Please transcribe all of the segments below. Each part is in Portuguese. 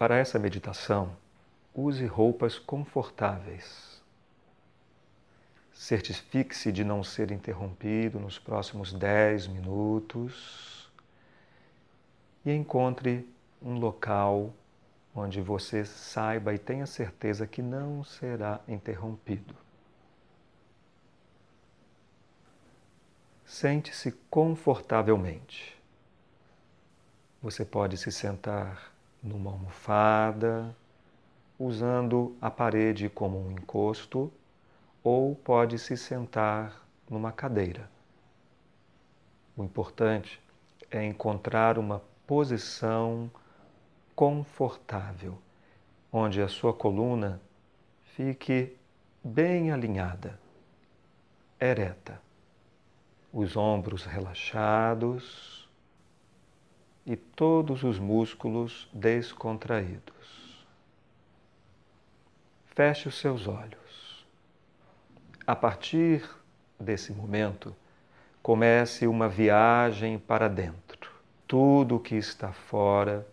Para essa meditação, use roupas confortáveis. Certifique-se de não ser interrompido nos próximos 10 minutos e encontre um local onde você saiba e tenha certeza que não será interrompido. Sente-se confortavelmente. Você pode se sentar numa almofada, usando a parede como um encosto, ou pode se sentar numa cadeira. O importante é encontrar uma posição confortável, onde a sua coluna fique bem alinhada, ereta, os ombros relaxados e todos os músculos descontraídos. Feche os seus olhos. A partir desse momento, comece uma viagem para dentro. Tudo o que está fora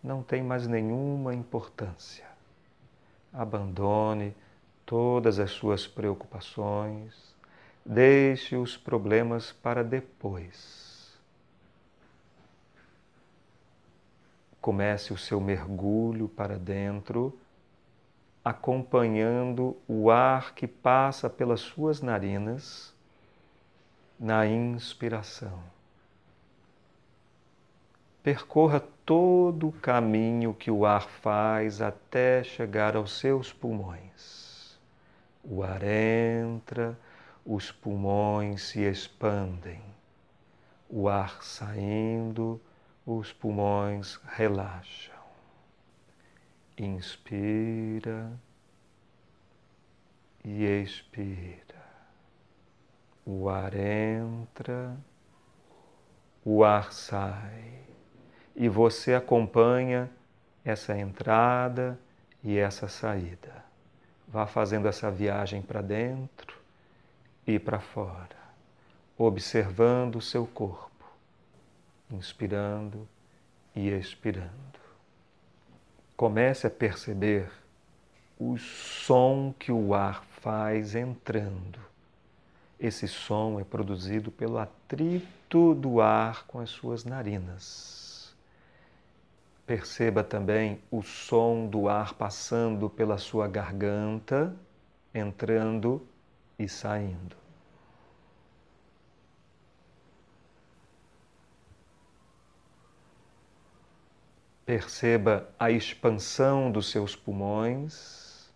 não tem mais nenhuma importância. Abandone todas as suas preocupações, deixe os problemas para depois. Comece o seu mergulho para dentro, acompanhando o ar que passa pelas suas narinas na inspiração. Percorra todo o caminho que o ar faz até chegar aos seus pulmões. O ar entra, os pulmões se expandem. O ar saindo, os pulmões relaxam. Inspira e expira. O ar entra, o ar sai e você acompanha essa entrada e essa saída. Vá fazendo essa viagem para dentro e para fora, observando o seu corpo, inspirando e expirando. Comece a perceber o som que o ar faz entrando. Esse som é produzido pelo atrito do ar com as suas narinas. Perceba também o som do ar passando pela sua garganta, entrando e saindo. Perceba a expansão dos seus pulmões,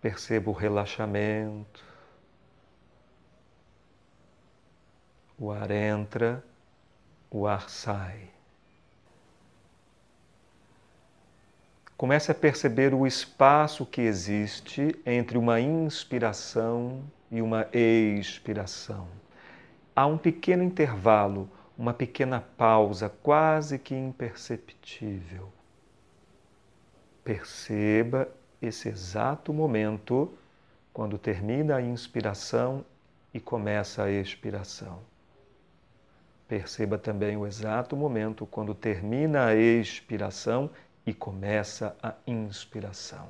perceba o relaxamento. O ar entra, o ar sai. Comece a perceber o espaço que existe entre uma inspiração e uma expiração. Há um pequeno intervalo, uma pequena pausa, quase que imperceptível. Perceba esse exato momento quando termina a inspiração e começa a expiração. Perceba também o exato momento quando termina a expiração e começa a inspiração.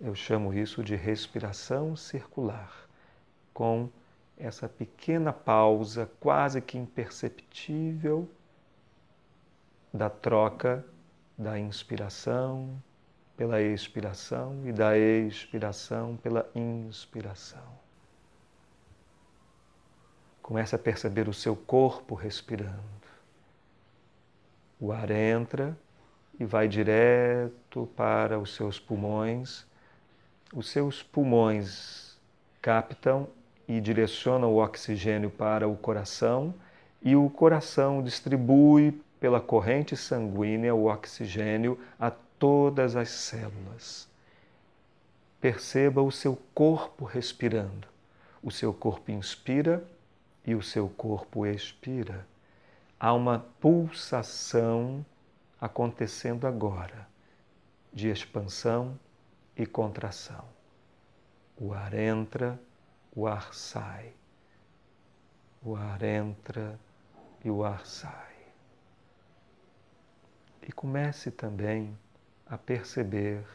Eu chamo isso de respiração circular, com essa pequena pausa quase que imperceptível da troca da inspiração pela expiração e da expiração pela inspiração. Comece a perceber o seu corpo respirando. O ar entra e vai direto para os seus pulmões. Os seus pulmões captam e direcionam o oxigênio para o coração e o coração distribui pela corrente sanguínea o oxigênio a todas as células. Perceba o seu corpo respirando. O seu corpo inspira e o seu corpo expira. Há uma pulsação acontecendo agora de expansão e contração. O ar entra, o ar sai. O ar entra e o ar sai. E comece também a perceber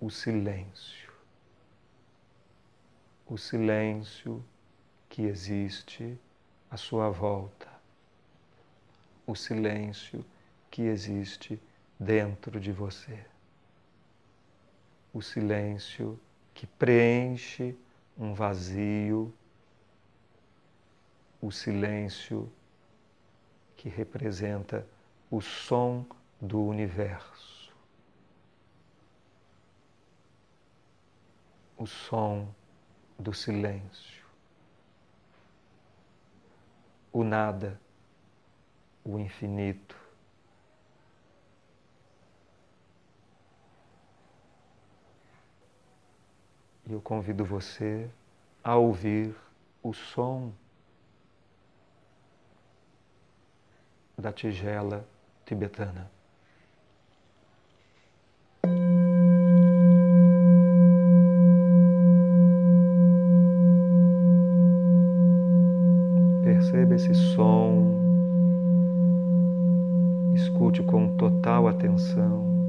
o silêncio. O silêncio que existe à sua volta. O silêncio que existe dentro de você. O silêncio que preenche um vazio, o silêncio que representa o som do universo. O som do silêncio. O nada, o infinito. E eu convido você a ouvir o som da tigela tibetana. Perceba esse som, escute com total atenção.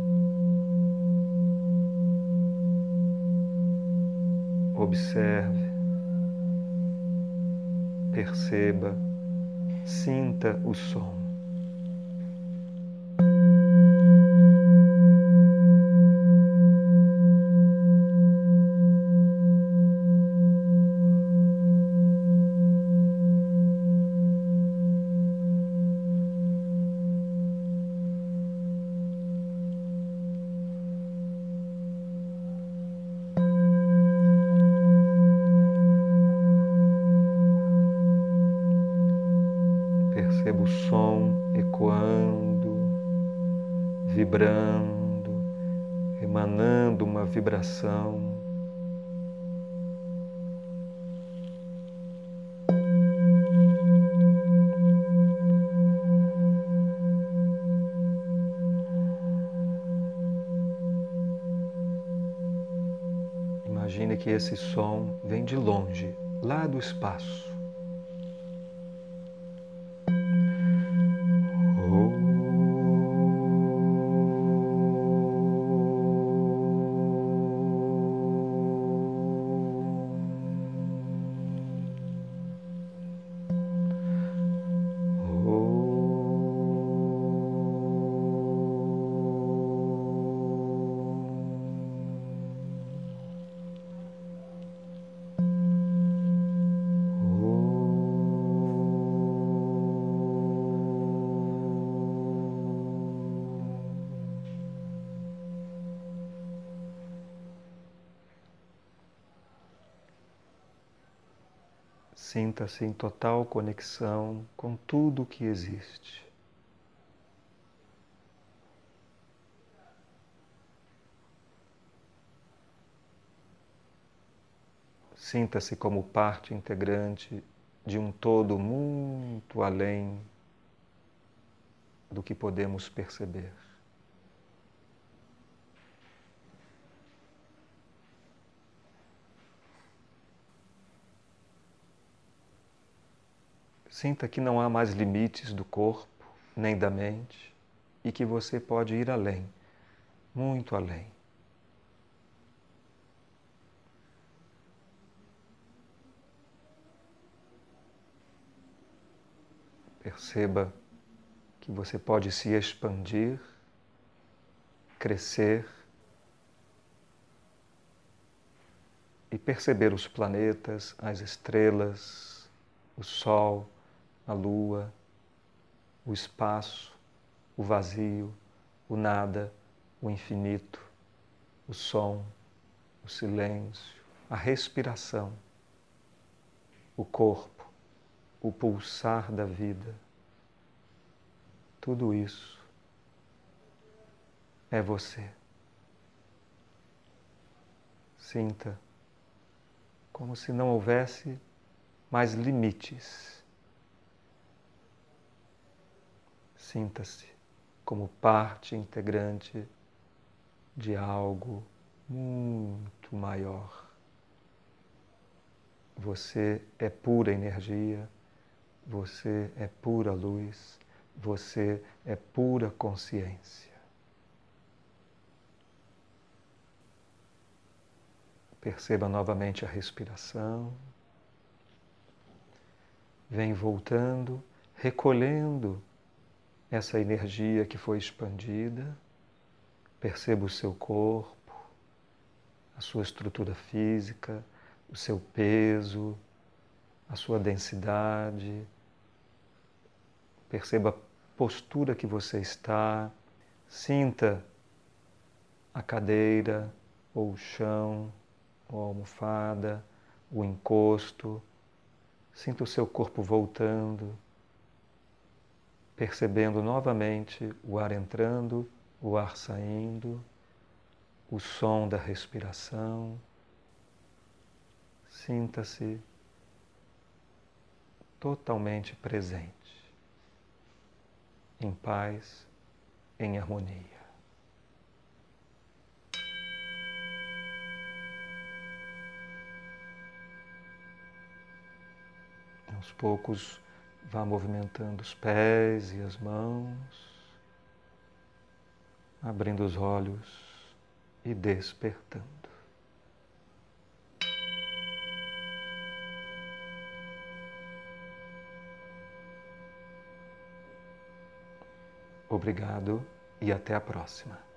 Observe, perceba, sinta o som. Perceba o som ecoando, vibrando, emanando uma vibração. Imagine que esse som vem de longe, lá do espaço. Sinta-se em total conexão com tudo o que existe. Sinta-se como parte integrante de um todo muito além do que podemos perceber. Sinta que não há mais limites do corpo nem da mente e que você pode ir além, muito além. Perceba que você pode se expandir, crescer e perceber os planetas, as estrelas, o Sol a lua, o espaço, o vazio, o nada, o infinito, o som, o silêncio, a respiração, o corpo, o pulsar da vida. Tudo isso é você. Sinta como se não houvesse mais limites Sinta-se como parte integrante de algo muito maior. Você é pura energia, você é pura luz, Você é pura consciência. Perceba novamente a respiração. Vem voltando, recolhendo essa energia que foi expandida. Perceba o seu corpo, a sua estrutura física, o seu peso, a sua densidade. Perceba a postura que você está. Sinta a cadeira ou o chão ou a almofada, o encosto. Sinta o seu corpo voltando, percebendo novamente o ar entrando, o ar saindo, o som da respiração. Sinta-se totalmente presente, em paz, em harmonia. Aos poucos, vá movimentando os pés e as mãos, abrindo os olhos e despertando. Obrigado e até a próxima.